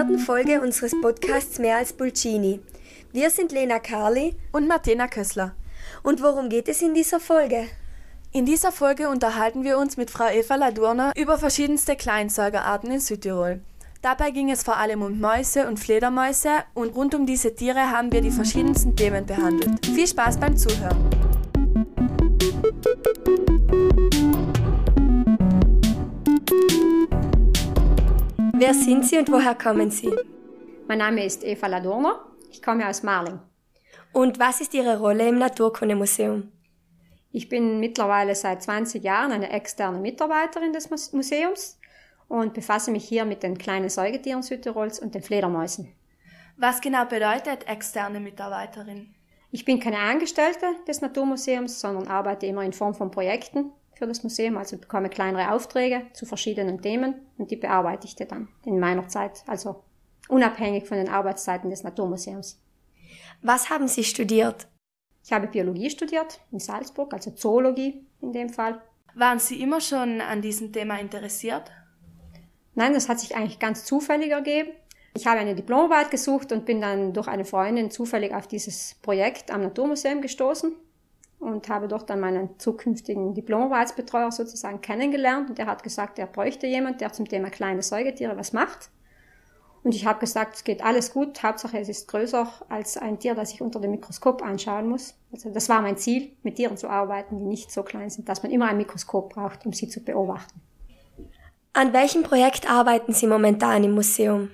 vierten Folge unseres Podcasts Mehr als Pulcini. Wir sind Lena Carli und Martina Kössler. Und worum geht es in dieser Folge? In dieser Folge unterhalten wir uns mit Frau Eva Ladurner über verschiedenste Kleinsäugerarten in Südtirol. Dabei ging es vor allem um Mäuse und Fledermäuse und rund um diese Tiere haben wir die verschiedensten Themen behandelt. Viel Spaß beim Zuhören! Wer sind Sie und woher kommen Sie? Mein Name ist Eva Ladurner. Ich komme aus Marling. Und was ist Ihre Rolle im Naturkundemuseum? Ich bin mittlerweile seit 20 Jahren eine externe Mitarbeiterin des Museums und befasse mich hier mit den kleinen Säugetieren Südtirols und den Fledermäusen. Was genau bedeutet externe Mitarbeiterin? Ich bin keine Angestellte des Naturmuseums, sondern arbeite immer in Form von Projekten für das Museum, also bekomme kleinere Aufträge zu verschiedenen Themen und die bearbeite ich dann in meiner Zeit, also unabhängig von den Arbeitszeiten des Naturmuseums. Was haben Sie studiert? Ich habe Biologie studiert in Salzburg, also Zoologie in dem Fall. Waren Sie immer schon an diesem Thema interessiert? Nein, das hat sich eigentlich ganz zufällig ergeben. Ich habe eine Diplomarbeit gesucht und bin dann durch eine Freundin zufällig auf dieses Projekt am Naturmuseum gestoßen und habe dort dann meinen zukünftigen Diplomarbeitsbetreuer sozusagen kennengelernt und der hat gesagt, er bräuchte jemand, der zum Thema kleine Säugetiere was macht. Und ich habe gesagt, es geht alles gut, Hauptsache es ist größer als ein Tier, das ich unter dem Mikroskop anschauen muss. Also das war mein Ziel, mit Tieren zu arbeiten, die nicht so klein sind, dass man immer ein Mikroskop braucht, um sie zu beobachten. An welchem Projekt arbeiten Sie momentan im Museum?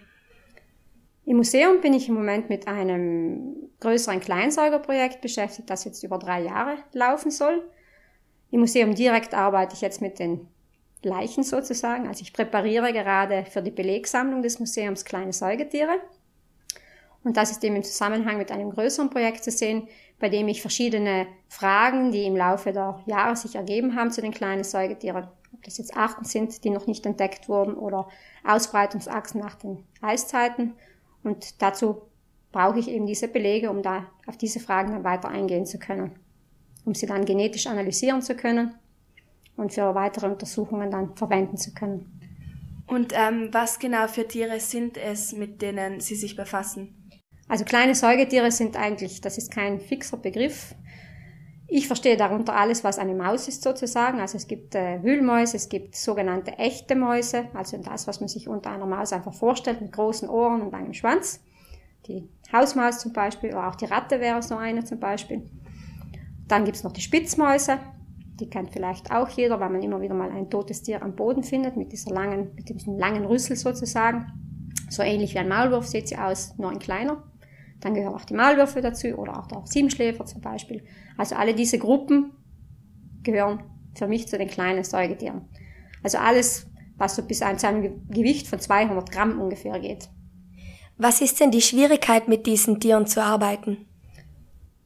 Im Museum bin ich im Moment mit einem größeren Kleinsäugerprojekt beschäftigt, das jetzt über drei Jahre laufen soll. Im Museum direkt arbeite ich jetzt mit den Leichen sozusagen. Also ich präpariere gerade für die Belegsammlung des Museums kleine Säugetiere. Und das ist eben im Zusammenhang mit einem größeren Projekt zu sehen, bei dem ich verschiedene Fragen, die im Laufe der Jahre sich ergeben haben zu den kleinen Säugetieren, ob das jetzt Arten sind, die noch nicht entdeckt wurden oder Ausbreitungsachsen nach den Eiszeiten, und dazu brauche ich eben diese Belege, um da auf diese Fragen dann weiter eingehen zu können, um sie dann genetisch analysieren zu können und für weitere Untersuchungen dann verwenden zu können. Und ähm, was genau für Tiere sind es, mit denen Sie sich befassen? Also kleine Säugetiere sind eigentlich, das ist kein fixer Begriff. Ich verstehe darunter alles, was eine Maus ist sozusagen. Also es gibt äh, Wühlmäuse, es gibt sogenannte echte Mäuse, also das, was man sich unter einer Maus einfach vorstellt, mit großen Ohren und einem Schwanz. Die Hausmaus zum Beispiel, oder auch die Ratte wäre so eine zum Beispiel. Dann gibt's noch die Spitzmäuse, die kennt vielleicht auch jeder, weil man immer wieder mal ein totes Tier am Boden findet, mit dieser langen, mit diesem langen Rüssel sozusagen. So ähnlich wie ein Maulwurf sieht sie aus, nur ein kleiner. Dann gehören auch die Maulwürfe dazu oder auch der Siebenschläfer zum Beispiel. Also alle diese Gruppen gehören für mich zu den kleinen Säugetieren. Also alles, was so bis zu einem Gewicht von 200 Gramm ungefähr geht. Was ist denn die Schwierigkeit, mit diesen Tieren zu arbeiten?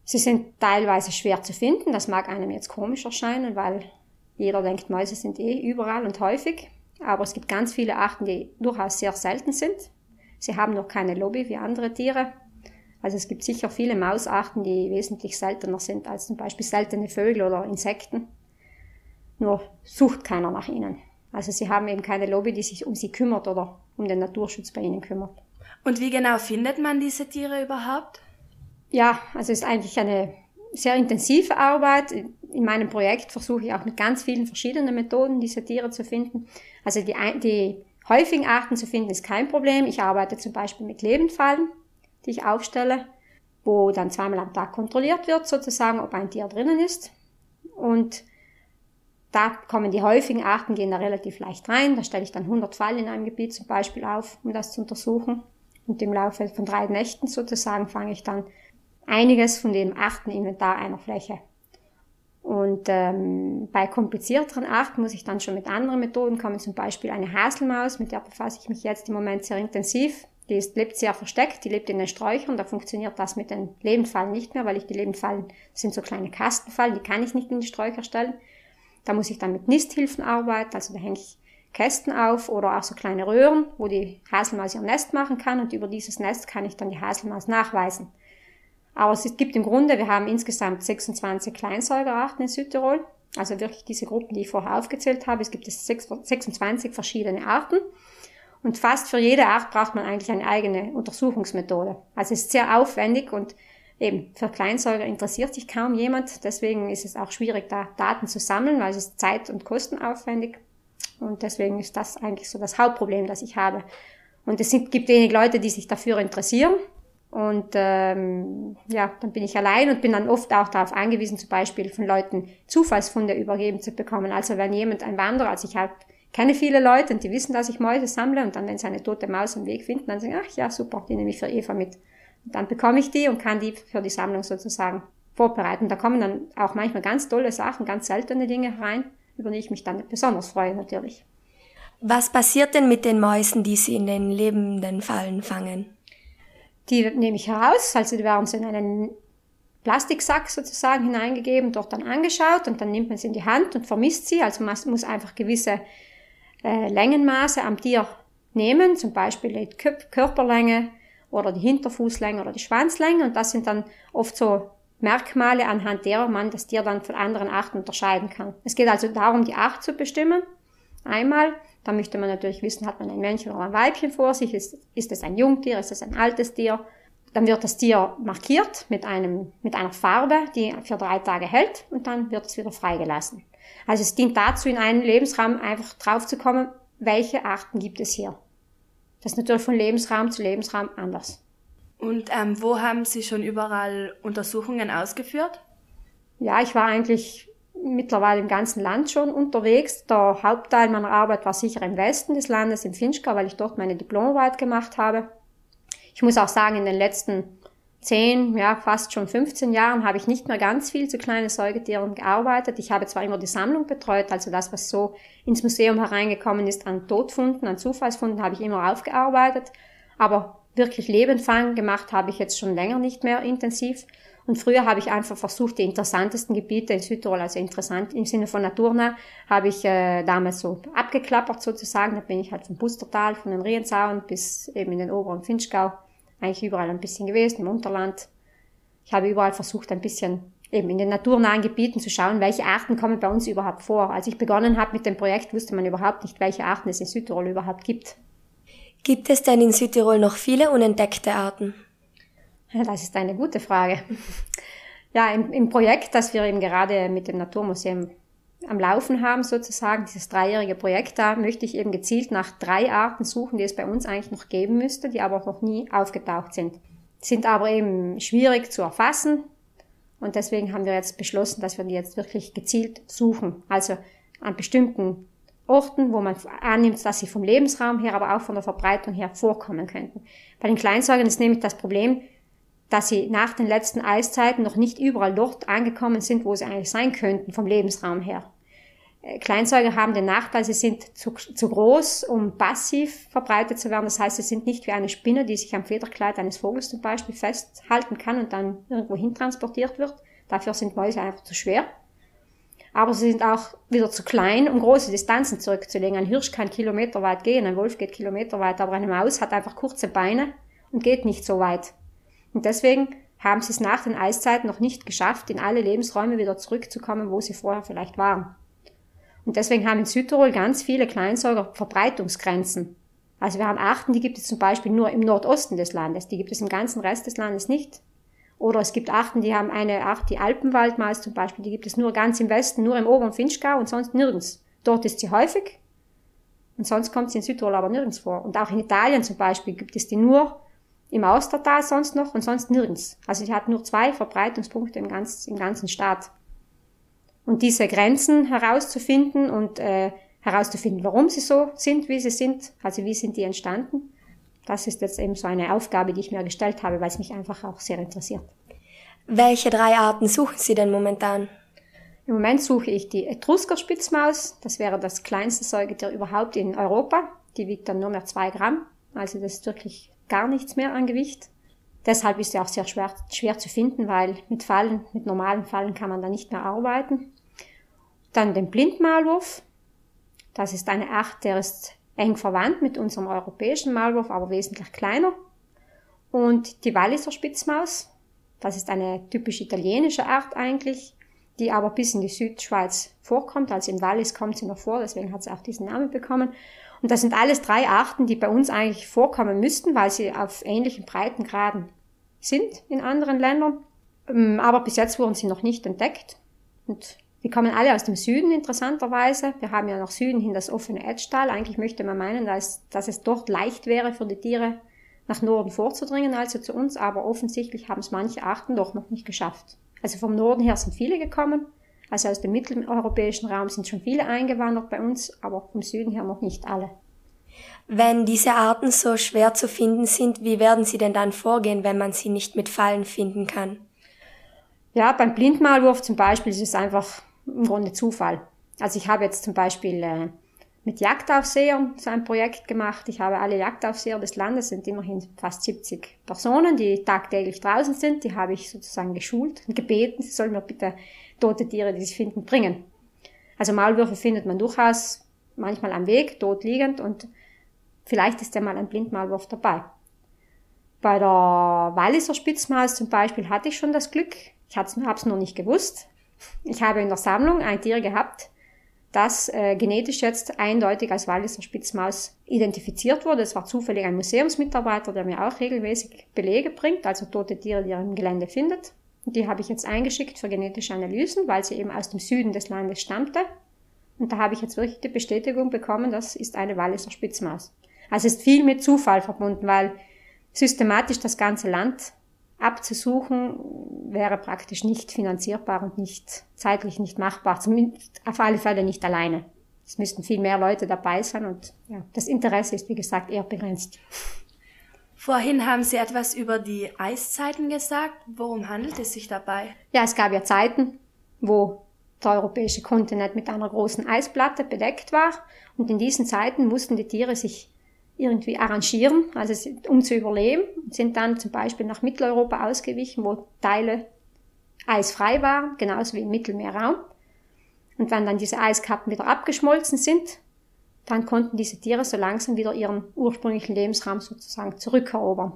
Sie sind teilweise schwer zu finden. Das mag einem jetzt komisch erscheinen, weil jeder denkt, Mäuse sind eh überall und häufig. Aber es gibt ganz viele Arten, die durchaus sehr selten sind. Sie haben noch keine Lobby wie andere Tiere. Also es gibt sicher viele Mausarten, die wesentlich seltener sind als zum Beispiel seltene Vögel oder Insekten. Nur sucht keiner nach ihnen. Also sie haben eben keine Lobby, die sich um sie kümmert oder um den Naturschutz bei ihnen kümmert. Und wie genau findet man diese Tiere überhaupt? Ja, also es ist eigentlich eine sehr intensive Arbeit. In meinem Projekt versuche ich auch mit ganz vielen verschiedenen Methoden diese Tiere zu finden. Also die, die häufigen Arten zu finden ist kein Problem. Ich arbeite zum Beispiel mit Lebendfallen die ich aufstelle, wo dann zweimal am Tag kontrolliert wird, sozusagen, ob ein Tier drinnen ist. Und da kommen die häufigen Arten, gehen da relativ leicht rein. Da stelle ich dann 100 Fallen in einem Gebiet zum Beispiel auf, um das zu untersuchen. Und im Laufe von drei Nächten sozusagen fange ich dann einiges von dem Arteninventar einer Fläche. Und ähm, bei komplizierteren Arten muss ich dann schon mit anderen Methoden kommen, zum Beispiel eine Haselmaus, mit der befasse ich mich jetzt im Moment sehr intensiv. Die ist, lebt sehr versteckt, die lebt in den Sträuchern, da funktioniert das mit den Lebendfallen nicht mehr, weil ich die Lebendfallen, sind so kleine Kastenfallen, die kann ich nicht in die Sträucher stellen. Da muss ich dann mit Nisthilfen arbeiten, also da hänge ich Kästen auf oder auch so kleine Röhren, wo die Haselmaus ihr Nest machen kann und über dieses Nest kann ich dann die Haselmaus nachweisen. Aber es gibt im Grunde, wir haben insgesamt 26 Kleinsäugerarten in Südtirol, also wirklich diese Gruppen, die ich vorher aufgezählt habe. Es gibt es 26 verschiedene Arten. Und fast für jede Art braucht man eigentlich eine eigene Untersuchungsmethode. Also es ist sehr aufwendig und eben für Kleinsäuger interessiert sich kaum jemand. Deswegen ist es auch schwierig, da Daten zu sammeln, weil es ist zeit- und kostenaufwendig. Und deswegen ist das eigentlich so das Hauptproblem, das ich habe. Und es gibt wenig Leute, die sich dafür interessieren. Und ähm, ja, dann bin ich allein und bin dann oft auch darauf angewiesen, zum Beispiel von Leuten Zufallsfunde übergeben zu bekommen. Also wenn jemand ein Wanderer, also ich habe kenne viele Leute und die wissen, dass ich Mäuse sammle und dann, wenn sie eine tote Maus am Weg finden, dann sagen, ach ja, super, die nehme ich für Eva mit. Und dann bekomme ich die und kann die für die Sammlung sozusagen vorbereiten. Da kommen dann auch manchmal ganz tolle Sachen, ganz seltene Dinge rein, über die ich mich dann besonders freue natürlich. Was passiert denn mit den Mäusen, die Sie in den lebenden Fallen fangen? Die nehme ich heraus, also die werden so in einen Plastiksack sozusagen hineingegeben, dort dann angeschaut und dann nimmt man sie in die Hand und vermisst sie. Also man muss einfach gewisse äh, Längenmaße am Tier nehmen, zum Beispiel die Körperlänge oder die Hinterfußlänge oder die Schwanzlänge und das sind dann oft so Merkmale, anhand derer man das Tier dann von anderen Arten unterscheiden kann. Es geht also darum, die Art zu bestimmen. Einmal, da möchte man natürlich wissen, hat man ein Männchen oder ein Weibchen vor sich, ist, ist es ein Jungtier, ist es ein altes Tier. Dann wird das Tier markiert mit, einem, mit einer Farbe, die für drei Tage hält und dann wird es wieder freigelassen. Also es dient dazu, in einen Lebensraum einfach drauf zu kommen, welche Arten gibt es hier. Das ist natürlich von Lebensraum zu Lebensraum anders. Und ähm, wo haben Sie schon überall Untersuchungen ausgeführt? Ja, ich war eigentlich mittlerweile im ganzen Land schon unterwegs. Der Hauptteil meiner Arbeit war sicher im Westen des Landes, im Finchgau, weil ich dort meine Diplomarbeit gemacht habe. Ich muss auch sagen, in den letzten zehn, ja fast schon 15 Jahren habe ich nicht mehr ganz viel zu kleinen Säugetieren gearbeitet. Ich habe zwar immer die Sammlung betreut, also das, was so ins Museum hereingekommen ist an Todfunden, an Zufallsfunden, habe ich immer aufgearbeitet. Aber wirklich Lebenfang gemacht habe ich jetzt schon länger nicht mehr intensiv. Und früher habe ich einfach versucht, die interessantesten Gebiete in Südtirol, also interessant im Sinne von naturnah, habe ich äh, damals so abgeklappert sozusagen. Da bin ich halt vom Bustertal, von den Rienzaun bis eben in den oberen Finchgau, eigentlich überall ein bisschen gewesen, im Unterland. Ich habe überall versucht, ein bisschen eben in den naturnahen Gebieten zu schauen, welche Arten kommen bei uns überhaupt vor. Als ich begonnen habe mit dem Projekt, wusste man überhaupt nicht, welche Arten es in Südtirol überhaupt gibt. Gibt es denn in Südtirol noch viele unentdeckte Arten? Das ist eine gute Frage. Ja, im, im Projekt, das wir eben gerade mit dem Naturmuseum am Laufen haben, sozusagen, dieses dreijährige Projekt, da möchte ich eben gezielt nach drei Arten suchen, die es bei uns eigentlich noch geben müsste, die aber noch nie aufgetaucht sind. Sind aber eben schwierig zu erfassen und deswegen haben wir jetzt beschlossen, dass wir die jetzt wirklich gezielt suchen. Also an bestimmten Orten, wo man annimmt, dass sie vom Lebensraum her, aber auch von der Verbreitung her vorkommen könnten. Bei den Kleinsäugern ist nämlich das Problem, dass sie nach den letzten Eiszeiten noch nicht überall dort angekommen sind, wo sie eigentlich sein könnten, vom Lebensraum her. Äh, Kleinsäuger haben den Nachteil, sie sind zu, zu groß, um passiv verbreitet zu werden. Das heißt, sie sind nicht wie eine Spinne, die sich am Federkleid eines Vogels zum Beispiel festhalten kann und dann irgendwo hin transportiert wird. Dafür sind Mäuse einfach zu schwer. Aber sie sind auch wieder zu klein, um große Distanzen zurückzulegen. Ein Hirsch kann kilometerweit gehen, ein Wolf geht kilometerweit, aber eine Maus hat einfach kurze Beine und geht nicht so weit. Und deswegen haben sie es nach den Eiszeiten noch nicht geschafft, in alle Lebensräume wieder zurückzukommen, wo sie vorher vielleicht waren. Und deswegen haben in Südtirol ganz viele Kleinsäuger Verbreitungsgrenzen. Also wir haben Arten, die gibt es zum Beispiel nur im Nordosten des Landes, die gibt es im ganzen Rest des Landes nicht. Oder es gibt Arten, die haben eine Art, die Alpenwaldmaus zum Beispiel, die gibt es nur ganz im Westen, nur im oberen Finchgau und sonst nirgends. Dort ist sie häufig und sonst kommt sie in Südtirol aber nirgends vor. Und auch in Italien zum Beispiel gibt es die nur im Austertal sonst noch und sonst nirgends. Also sie hat nur zwei Verbreitungspunkte im, ganz, im ganzen Staat. Und diese Grenzen herauszufinden und äh, herauszufinden, warum sie so sind, wie sie sind, also wie sind die entstanden, das ist jetzt eben so eine Aufgabe, die ich mir gestellt habe, weil es mich einfach auch sehr interessiert. Welche drei Arten suchen Sie denn momentan? Im Moment suche ich die Etruskerspitzmaus. Das wäre das kleinste Säugetier überhaupt in Europa. Die wiegt dann nur mehr zwei Gramm. Also das ist wirklich gar nichts mehr an Gewicht. Deshalb ist sie auch sehr schwer, schwer zu finden, weil mit Fallen, mit normalen Fallen kann man da nicht mehr arbeiten. Dann den Blindmaulwurf. Das ist eine Art, der ist eng verwandt mit unserem europäischen Maulwurf, aber wesentlich kleiner. Und die Walliser Spitzmaus. Das ist eine typisch italienische Art eigentlich, die aber bis in die Südschweiz vorkommt. Also im Wallis kommt sie noch vor, deswegen hat sie auch diesen Namen bekommen. Und das sind alles drei Arten, die bei uns eigentlich vorkommen müssten, weil sie auf ähnlichen Breitengraden sind in anderen Ländern. Ähm, aber bis jetzt wurden sie noch nicht entdeckt. Und die kommen alle aus dem Süden, interessanterweise. Wir haben ja nach Süden hin das offene Edgetal. Eigentlich möchte man meinen, dass, dass es dort leicht wäre für die Tiere, nach Norden vorzudringen, also zu uns. Aber offensichtlich haben es manche Arten doch noch nicht geschafft. Also vom Norden her sind viele gekommen. Also aus dem mitteleuropäischen Raum sind schon viele eingewandert bei uns, aber vom Süden her noch nicht alle. Wenn diese Arten so schwer zu finden sind, wie werden Sie denn dann vorgehen, wenn man sie nicht mit Fallen finden kann? Ja, beim Blindmalwurf zum Beispiel ist es einfach im Grunde Zufall. Also ich habe jetzt zum Beispiel äh, mit Jagdaufsehern so ein Projekt gemacht. Ich habe alle Jagdaufseher des Landes, sind immerhin fast 70 Personen, die tagtäglich draußen sind. Die habe ich sozusagen geschult und gebeten, sie sollen mir bitte tote Tiere, die sie finden, bringen. Also Maulwürfe findet man durchaus manchmal am Weg, tot liegend und vielleicht ist ja mal ein Blindmaulwurf dabei. Bei der Walliser Spitzmaus zum Beispiel hatte ich schon das Glück. Ich habe es noch nicht gewusst. Ich habe in der Sammlung ein Tier gehabt, das äh, genetisch jetzt eindeutig als Walliser Spitzmaus identifiziert wurde. Es war zufällig ein Museumsmitarbeiter, der mir auch regelmäßig Belege bringt, also tote Tiere, die er im Gelände findet. Und die habe ich jetzt eingeschickt für genetische Analysen, weil sie eben aus dem Süden des Landes stammte. Und da habe ich jetzt wirklich die Bestätigung bekommen, das ist eine Walliser Spitzmaus. Also ist viel mit Zufall verbunden, weil systematisch das ganze Land abzusuchen, wäre praktisch nicht finanzierbar und nicht zeitlich nicht machbar. Zumindest auf alle Fälle nicht alleine. Es müssten viel mehr Leute dabei sein und ja, das Interesse ist, wie gesagt, eher begrenzt. Vorhin haben Sie etwas über die Eiszeiten gesagt. Worum handelt es sich dabei? Ja, es gab ja Zeiten, wo der europäische Kontinent mit einer großen Eisplatte bedeckt war. Und in diesen Zeiten mussten die Tiere sich irgendwie arrangieren, also um zu überleben, sind dann zum Beispiel nach Mitteleuropa ausgewichen, wo Teile eisfrei waren, genauso wie im Mittelmeerraum. Und wenn dann diese Eiskappen wieder abgeschmolzen sind, dann konnten diese Tiere so langsam wieder ihren ursprünglichen Lebensraum sozusagen zurückerobern.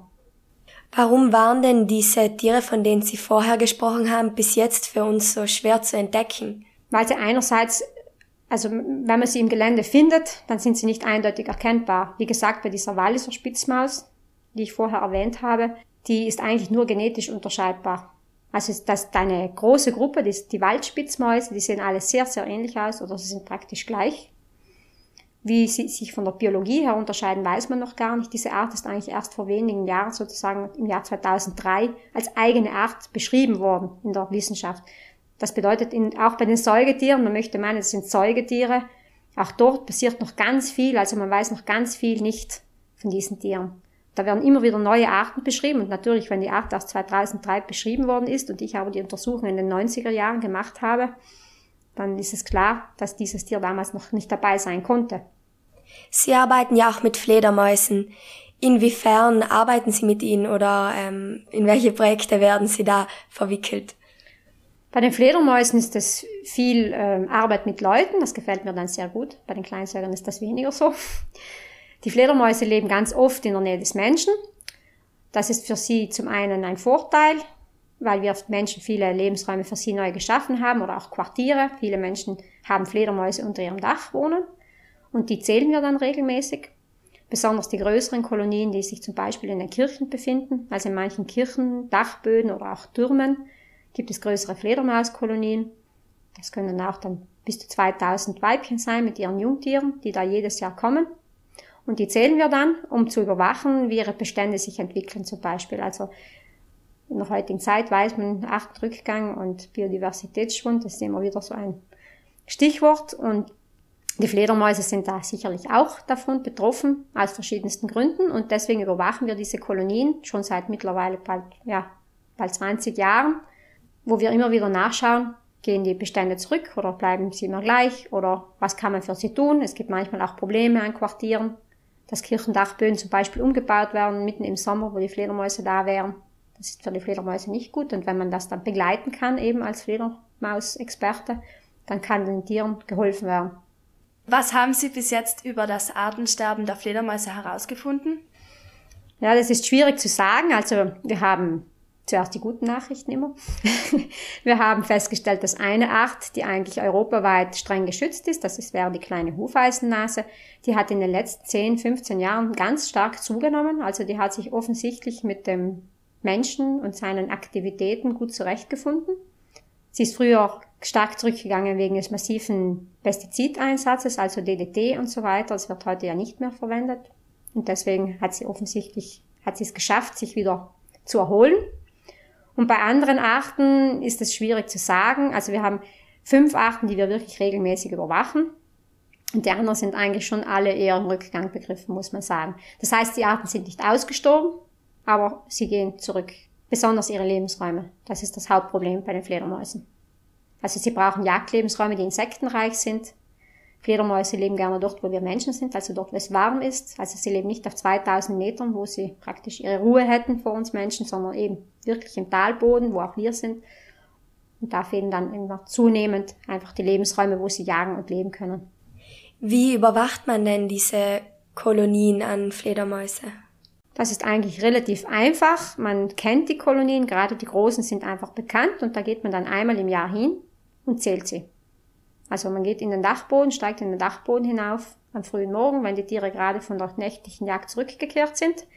Warum waren denn diese Tiere, von denen Sie vorher gesprochen haben, bis jetzt für uns so schwer zu entdecken? Weil sie einerseits also wenn man sie im Gelände findet, dann sind sie nicht eindeutig erkennbar. Wie gesagt, bei dieser Walliser Spitzmaus, die ich vorher erwähnt habe, die ist eigentlich nur genetisch unterscheidbar. Also das ist eine große Gruppe, die, die Waldspitzmäuse, die sehen alle sehr, sehr ähnlich aus oder sie sind praktisch gleich. Wie sie sich von der Biologie her unterscheiden, weiß man noch gar nicht. Diese Art ist eigentlich erst vor wenigen Jahren, sozusagen im Jahr 2003, als eigene Art beschrieben worden in der Wissenschaft. Das bedeutet in, auch bei den Säugetieren, man möchte meinen, es sind Säugetiere, auch dort passiert noch ganz viel, also man weiß noch ganz viel nicht von diesen Tieren. Da werden immer wieder neue Arten beschrieben und natürlich, wenn die Art erst 2003 beschrieben worden ist und ich aber die Untersuchung in den 90er Jahren gemacht habe, dann ist es klar, dass dieses Tier damals noch nicht dabei sein konnte. Sie arbeiten ja auch mit Fledermäusen. Inwiefern arbeiten Sie mit ihnen oder ähm, in welche Projekte werden Sie da verwickelt? Bei den Fledermäusen ist das viel äh, Arbeit mit Leuten, das gefällt mir dann sehr gut. Bei den Kleinsäugern ist das weniger so. Die Fledermäuse leben ganz oft in der Nähe des Menschen. Das ist für sie zum einen ein Vorteil, weil wir Menschen viele Lebensräume für sie neu geschaffen haben oder auch Quartiere. Viele Menschen haben Fledermäuse unter ihrem Dach wohnen und die zählen wir dann regelmäßig. Besonders die größeren Kolonien, die sich zum Beispiel in den Kirchen befinden, also in manchen Kirchen, Dachböden oder auch Türmen, gibt es größere Fledermauskolonien. Das können auch dann bis zu 2000 Weibchen sein mit ihren Jungtieren, die da jedes Jahr kommen. Und die zählen wir dann, um zu überwachen, wie ihre Bestände sich entwickeln zum Beispiel. Also in der heutigen Zeit weiß man, Artenrückgang und Biodiversitätsschwund, das ist immer wieder so ein Stichwort. Und die Fledermäuse sind da sicherlich auch davon betroffen, aus verschiedensten Gründen. Und deswegen überwachen wir diese Kolonien schon seit mittlerweile bald, ja, bald 20 Jahren wo wir immer wieder nachschauen, gehen die Bestände zurück oder bleiben sie immer gleich oder was kann man für sie tun. Es gibt manchmal auch Probleme an Quartieren, dass Kirchendachböden zum Beispiel umgebaut werden mitten im Sommer, wo die Fledermäuse da wären. Das ist für die Fledermäuse nicht gut und wenn man das dann begleiten kann, eben als Fledermausexperte, dann kann den Tieren geholfen werden. Was haben Sie bis jetzt über das Artensterben der Fledermäuse herausgefunden? Ja, das ist schwierig zu sagen. Also wir haben zuerst die guten Nachrichten immer. wir haben festgestellt, dass eine Art, die eigentlich europaweit streng geschützt ist, das wäre die kleine Hufeisennase, die hat in den letzten 10, 15 Jahren ganz stark zugenommen. Also die hat sich offensichtlich mit dem Menschen und seinen Aktivitäten gut zurechtgefunden. Sie ist früher stark zurückgegangen wegen des massiven Pestizideinsatzes, also DDT und so weiter. Das wird heute ja nicht mehr verwendet. Und deswegen hat sie offensichtlich, hat sie es geschafft, sich wieder zu erholen. Und bei anderen Arten ist es schwierig zu sagen. Also wir haben fünf Arten, die wir wirklich regelmäßig überwachen. Und die anderen sind eigentlich schon alle eher im Rückgang begriffen, muss man sagen. Das heißt, die Arten sind nicht ausgestorben, aber sie gehen zurück. Besonders ihre Lebensräume. Das ist das Hauptproblem bei den Fledermäusen. Also sie brauchen Jagdlebensräume, die insektenreich sind. Fledermäuse leben gerne dort, wo wir Menschen sind, also dort, wo es warm ist. Also sie leben nicht auf 2000 Metern, wo sie praktisch ihre Ruhe hätten vor uns Menschen, sondern eben wirklich im Talboden, wo auch wir sind. Und da fehlen dann immer zunehmend einfach die Lebensräume, wo sie jagen und leben können. Wie überwacht man denn diese Kolonien an Fledermäuse? Das ist eigentlich relativ einfach. Man kennt die Kolonien, gerade die großen sind einfach bekannt und da geht man dann einmal im Jahr hin und zählt sie. Also man geht in den Dachboden, steigt in den Dachboden hinauf am frühen Morgen, wenn die Tiere gerade von der nächtlichen Jagd zurückgekehrt sind.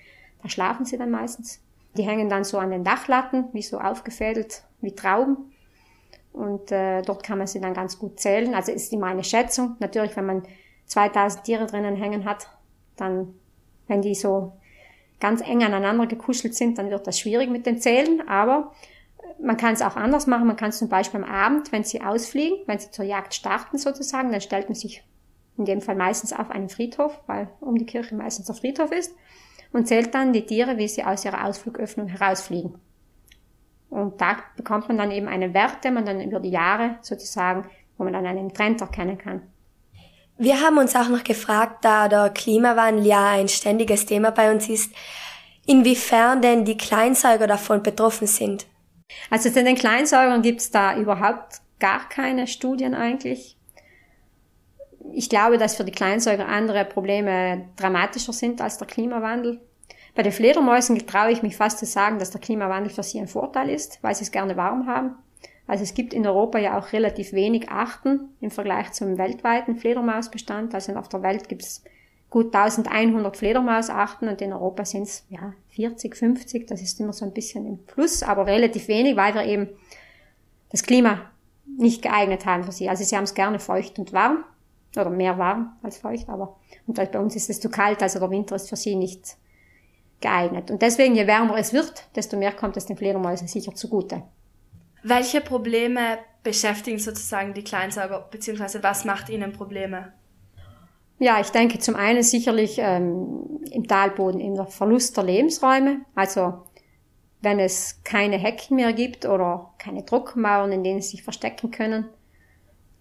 Da schlafen sie dann meistens. Die hängen dann so an den Dachlatten, wie so aufgefädelt, wie Trauben. Und äh, dort kann man sie dann ganz gut zählen. Also ist immer eine Schätzung. Natürlich, wenn man 2000 Tiere drinnen hängen hat, dann, wenn die so ganz eng aneinander gekuschelt sind, dann wird das schwierig mit den Zählen. Aber man kann es auch anders machen. Man kann es zum Beispiel am Abend, wenn sie ausfliegen, wenn sie zur Jagd starten sozusagen, dann stellt man sich in dem Fall meistens auf einen Friedhof, weil um die Kirche meistens der Friedhof ist, und zählt dann die Tiere, wie sie aus ihrer Ausflugöffnung herausfliegen. Und da bekommt man dann eben einen Wert, den man dann über die Jahre sozusagen, wo man dann einen Trend erkennen kann. Wir haben uns auch noch gefragt, da der Klimawandel ja ein ständiges Thema bei uns ist, inwiefern denn die Kleinsäuger davon betroffen sind. Also zu den Kleinsäugern gibt es da überhaupt gar keine Studien eigentlich. Ich glaube, dass für die Kleinsäuger andere Probleme dramatischer sind als der Klimawandel. Bei den Fledermäusen traue ich mich fast zu sagen, dass der Klimawandel für sie ein Vorteil ist, weil sie es gerne warm haben. Also es gibt in Europa ja auch relativ wenig Arten im Vergleich zum weltweiten Fledermausbestand. Also auf der Welt gibt es gut 1100 Fledermausarten und in Europa sind es ja 40, 50. Das ist immer so ein bisschen im Fluss, aber relativ wenig, weil wir eben das Klima nicht geeignet haben für sie. Also sie haben es gerne feucht und warm oder mehr warm als feucht, aber und bei uns ist es zu kalt, also der Winter ist für sie nicht geeignet. Und deswegen, je wärmer es wird, desto mehr kommt es den Fledermäusen sicher zugute. Welche Probleme beschäftigen sozusagen die Kleinsauger, beziehungsweise was macht ihnen Probleme? Ja, ich denke zum einen sicherlich ähm, im Talboden der Verlust der Lebensräume. Also wenn es keine Hecken mehr gibt oder keine Druckmauern, in denen sie sich verstecken können,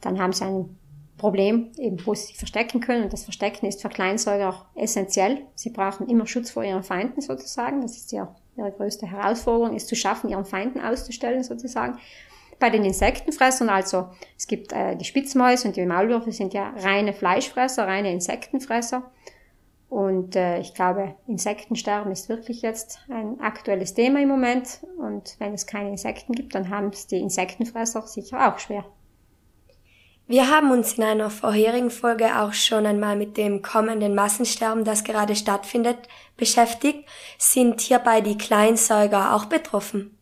dann haben sie ein Problem, eben wo sie sich verstecken können. Und das Verstecken ist für Kleinsäuger auch essentiell. Sie brauchen immer Schutz vor ihren Feinden sozusagen. Das ist ja ihre größte Herausforderung, ist zu schaffen, ihren Feinden auszustellen sozusagen. Bei den Insektenfressern, also es gibt äh, die Spitzmäuse und die Maulwürfe sind ja reine Fleischfresser, reine Insektenfresser. Und äh, ich glaube, Insektensterben ist wirklich jetzt ein aktuelles Thema im Moment. Und wenn es keine Insekten gibt, dann haben es die Insektenfresser sicher auch schwer. Wir haben uns in einer vorherigen Folge auch schon einmal mit dem kommenden Massensterben, das gerade stattfindet, beschäftigt. Sind hierbei die Kleinsäuger auch betroffen?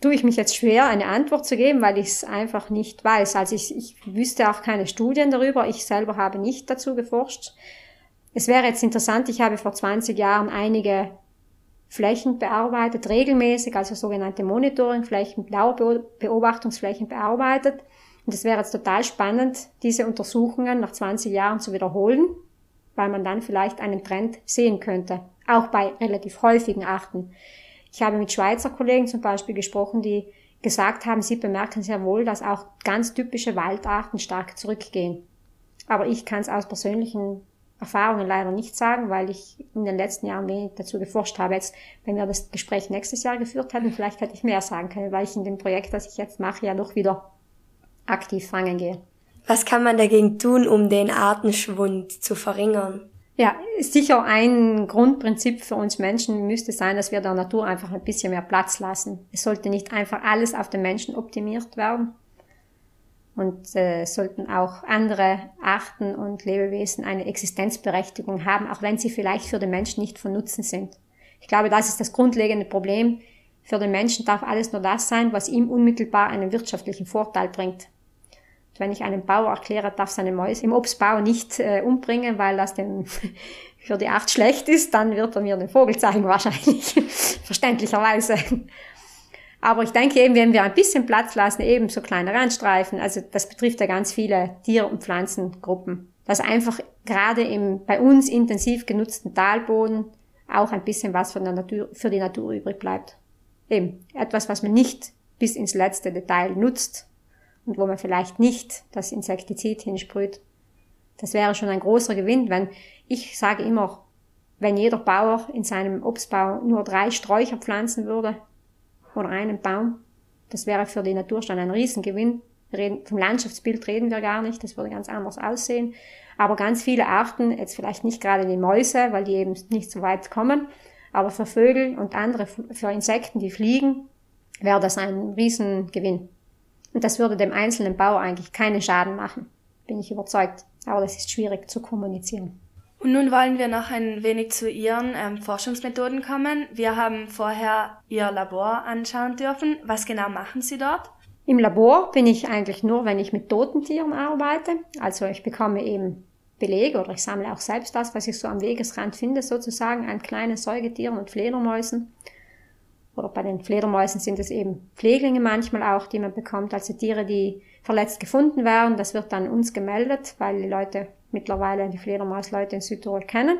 Tue ich mich jetzt schwer, eine Antwort zu geben, weil ich es einfach nicht weiß. Also ich, ich wüsste auch keine Studien darüber. Ich selber habe nicht dazu geforscht. Es wäre jetzt interessant, ich habe vor 20 Jahren einige Flächen bearbeitet, regelmäßig, also sogenannte Monitoringflächen, Beobachtungsflächen bearbeitet. Und es wäre jetzt total spannend, diese Untersuchungen nach 20 Jahren zu wiederholen, weil man dann vielleicht einen Trend sehen könnte, auch bei relativ häufigen Arten. Ich habe mit Schweizer Kollegen zum Beispiel gesprochen, die gesagt haben, sie bemerken sehr wohl, dass auch ganz typische Waldarten stark zurückgehen. Aber ich kann es aus persönlichen Erfahrungen leider nicht sagen, weil ich in den letzten Jahren wenig dazu geforscht habe. Jetzt, wenn wir das Gespräch nächstes Jahr geführt hätten, vielleicht hätte ich mehr sagen können, weil ich in dem Projekt, das ich jetzt mache, ja doch wieder aktiv fangen gehe. Was kann man dagegen tun, um den Artenschwund zu verringern? Ja, sicher ein Grundprinzip für uns Menschen müsste sein, dass wir der Natur einfach ein bisschen mehr Platz lassen. Es sollte nicht einfach alles auf den Menschen optimiert werden. Und äh, sollten auch andere Arten und Lebewesen eine Existenzberechtigung haben, auch wenn sie vielleicht für den Menschen nicht von Nutzen sind. Ich glaube, das ist das grundlegende Problem. Für den Menschen darf alles nur das sein, was ihm unmittelbar einen wirtschaftlichen Vorteil bringt. Wenn ich einem Bauer erkläre, darf seine Mäuse im Obstbau nicht äh, umbringen, weil das dem für die Art schlecht ist, dann wird er mir den Vogel zeigen wahrscheinlich. Verständlicherweise. Aber ich denke eben, wenn wir ein bisschen Platz lassen, eben so kleine Randstreifen, also das betrifft ja ganz viele Tier- und Pflanzengruppen, dass einfach gerade im bei uns intensiv genutzten Talboden auch ein bisschen was von der Natur, für die Natur übrig bleibt. Eben etwas, was man nicht bis ins letzte Detail nutzt, und wo man vielleicht nicht das Insektizid hinsprüht. Das wäre schon ein großer Gewinn, wenn ich sage immer, wenn jeder Bauer in seinem Obstbau nur drei Sträucher pflanzen würde oder einen Baum, das wäre für die Natur schon ein Riesengewinn. Vom Landschaftsbild reden wir gar nicht, das würde ganz anders aussehen. Aber ganz viele Arten, jetzt vielleicht nicht gerade die Mäuse, weil die eben nicht so weit kommen, aber für Vögel und andere, für Insekten, die fliegen, wäre das ein Riesengewinn. Und das würde dem einzelnen Bauer eigentlich keinen Schaden machen, bin ich überzeugt. Aber das ist schwierig zu kommunizieren. Und nun wollen wir noch ein wenig zu Ihren ähm, Forschungsmethoden kommen. Wir haben vorher Ihr Labor anschauen dürfen. Was genau machen Sie dort? Im Labor bin ich eigentlich nur, wenn ich mit toten Tieren arbeite. Also ich bekomme eben Belege oder ich sammle auch selbst das, was ich so am Wegesrand finde, sozusagen an kleinen Säugetieren und Fledermäusen oder bei den Fledermäusen sind es eben Pfleglinge manchmal auch, die man bekommt, also Tiere, die verletzt gefunden werden. Das wird dann uns gemeldet, weil die Leute mittlerweile die Fledermausleute in Südtirol kennen.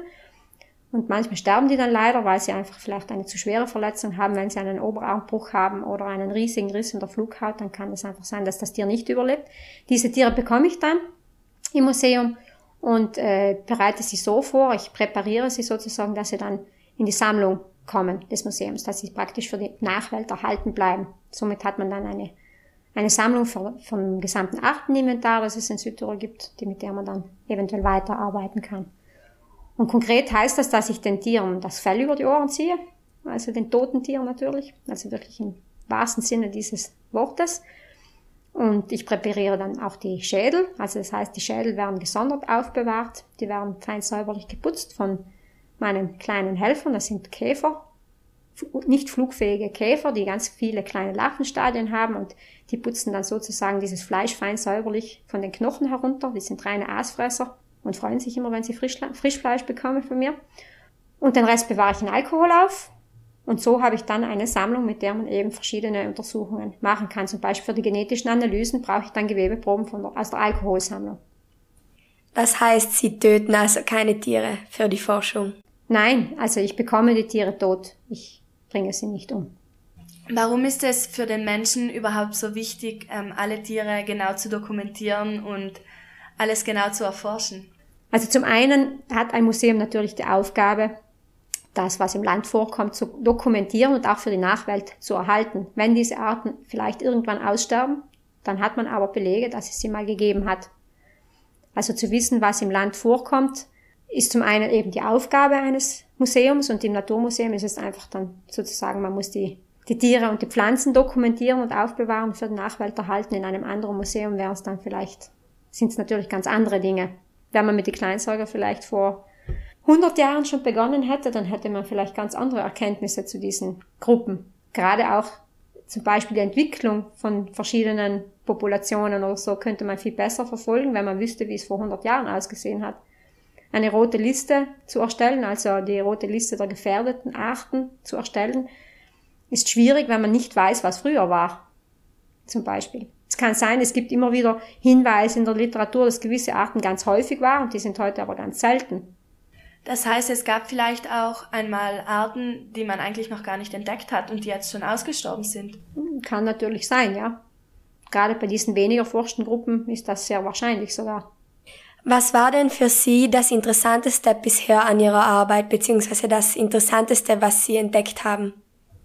Und manchmal sterben die dann leider, weil sie einfach vielleicht eine zu schwere Verletzung haben. Wenn sie einen Oberarmbruch haben oder einen riesigen Riss in der Flughaut, dann kann es einfach sein, dass das Tier nicht überlebt. Diese Tiere bekomme ich dann im Museum und äh, bereite sie so vor, ich präpariere sie sozusagen, dass sie dann in die Sammlung kommen des Museums, dass sie praktisch für die Nachwelt erhalten bleiben. Somit hat man dann eine, eine Sammlung von, vom gesamten Arteninventar, das es in Südtirol gibt, die, mit der man dann eventuell weiterarbeiten kann. Und konkret heißt das, dass ich den Tieren das Fell über die Ohren ziehe, also den toten Tieren natürlich, also wirklich im wahrsten Sinne dieses Wortes. Und ich präpariere dann auch die Schädel, also das heißt, die Schädel werden gesondert aufbewahrt, die werden fein säuberlich geputzt von meinen kleinen Helfern, das sind Käfer, nicht flugfähige Käfer, die ganz viele kleine Larvenstadien haben und die putzen dann sozusagen dieses Fleisch fein säuberlich von den Knochen herunter. Die sind reine Aasfresser und freuen sich immer, wenn sie Frischfleisch bekommen von mir. Und den Rest bewahre ich in Alkohol auf. Und so habe ich dann eine Sammlung, mit der man eben verschiedene Untersuchungen machen kann. Zum Beispiel für die genetischen Analysen brauche ich dann Gewebeproben von der, aus der Alkoholsammlung. Das heißt, Sie töten also keine Tiere für die Forschung? Nein, also ich bekomme die Tiere tot. Ich bringe sie nicht um. Warum ist es für den Menschen überhaupt so wichtig, ähm, alle Tiere genau zu dokumentieren und alles genau zu erforschen? Also zum einen hat ein Museum natürlich die Aufgabe, das, was im Land vorkommt, zu dokumentieren und auch für die Nachwelt zu erhalten. Wenn diese Arten vielleicht irgendwann aussterben, dann hat man aber Belege, dass es sie mal gegeben hat. Also zu wissen, was im Land vorkommt, ist zum einen eben die Aufgabe eines Museums und im Naturmuseum ist es einfach dann sozusagen, man muss die, die Tiere und die Pflanzen dokumentieren und aufbewahren für die Nachwelt erhalten. In einem anderen Museum wäre es dann vielleicht, sind es natürlich ganz andere Dinge. Wenn man mit den Kleinsäuger vielleicht vor 100 Jahren schon begonnen hätte, dann hätte man vielleicht ganz andere Erkenntnisse zu diesen Gruppen. Gerade auch zum Beispiel die Entwicklung von verschiedenen Populationen oder so könnte man viel besser verfolgen, wenn man wüsste, wie es vor 100 Jahren ausgesehen hat eine rote Liste zu erstellen, also die rote Liste der gefährdeten Arten zu erstellen, ist schwierig, wenn man nicht weiß, was früher war. Zum Beispiel. Es kann sein, es gibt immer wieder Hinweise in der Literatur, dass gewisse Arten ganz häufig waren und die sind heute aber ganz selten. Das heißt, es gab vielleicht auch einmal Arten, die man eigentlich noch gar nicht entdeckt hat und die jetzt schon ausgestorben sind. Kann natürlich sein, ja. Gerade bei diesen weniger forschten Gruppen ist das sehr wahrscheinlich sogar. Was war denn für Sie das Interessanteste bisher an Ihrer Arbeit, beziehungsweise das Interessanteste, was Sie entdeckt haben?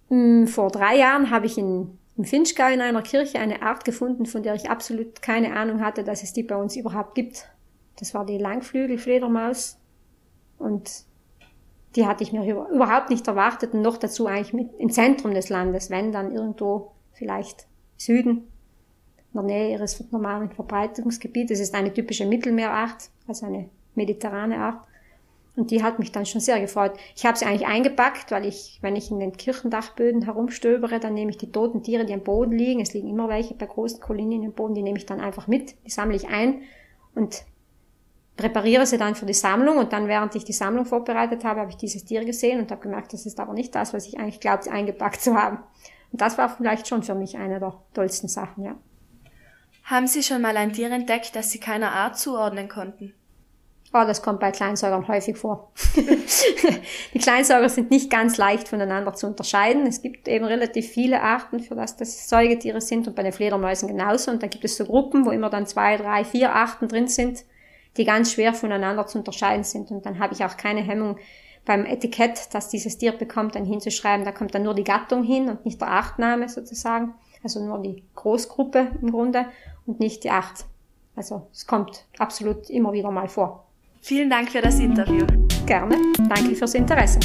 Hm, vor drei Jahren habe ich in, im Finchgau in einer Kirche eine Art gefunden, von der ich absolut keine Ahnung hatte, dass es die bei uns überhaupt gibt. Das war die Langflügelfledermaus. Und die hatte ich mir überhaupt nicht erwartet und noch dazu eigentlich mit im Zentrum des Landes, wenn dann irgendwo vielleicht Süden, in der Nähe ihres normalen Verbreitungsgebietes. Es ist eine typische Mittelmeerart, also eine mediterrane Art. Und die hat mich dann schon sehr gefreut. Ich habe sie eigentlich eingepackt, weil ich, wenn ich in den Kirchendachböden herumstöbere, dann nehme ich die toten Tiere, die am Boden liegen. Es liegen immer welche bei großen Kolonien im Boden, die nehme ich dann einfach mit, die sammle ich ein und präpariere sie dann für die Sammlung. Und dann, während ich die Sammlung vorbereitet habe, habe ich dieses Tier gesehen und habe gemerkt, das ist aber nicht das, was ich eigentlich glaubte, eingepackt zu haben. Und das war vielleicht schon für mich eine der tollsten Sachen, ja. Haben Sie schon mal ein Tier entdeckt, das Sie keiner Art zuordnen konnten? Oh, das kommt bei Kleinsäugern häufig vor. die Kleinsäuger sind nicht ganz leicht voneinander zu unterscheiden. Es gibt eben relativ viele Arten, für das das Säugetiere sind und bei den Fledermäusen genauso. Und da gibt es so Gruppen, wo immer dann zwei, drei, vier Arten drin sind, die ganz schwer voneinander zu unterscheiden sind. Und dann habe ich auch keine Hemmung beim Etikett, das dieses Tier bekommt, dann hinzuschreiben, da kommt dann nur die Gattung hin und nicht der Artname sozusagen. Also nur die Großgruppe im Grunde und nicht die Art. Also es kommt absolut immer wieder mal vor. Vielen Dank für das Interview. Gerne. Danke fürs Interesse.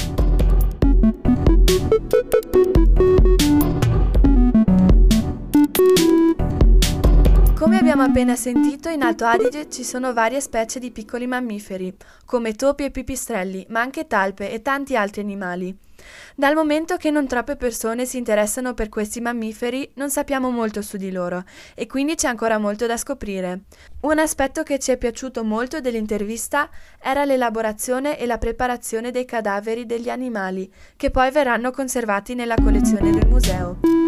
Come abbiamo appena sentito, in Alto Adige ci sono varie specie di piccoli mammiferi, come topi e pipistrelli, ma anche talpe e tanti altri animali. Dal momento che non troppe persone si interessano per questi mammiferi, non sappiamo molto su di loro e quindi c'è ancora molto da scoprire. Un aspetto che ci è piaciuto molto dell'intervista era l'elaborazione e la preparazione dei cadaveri degli animali, che poi verranno conservati nella collezione del museo.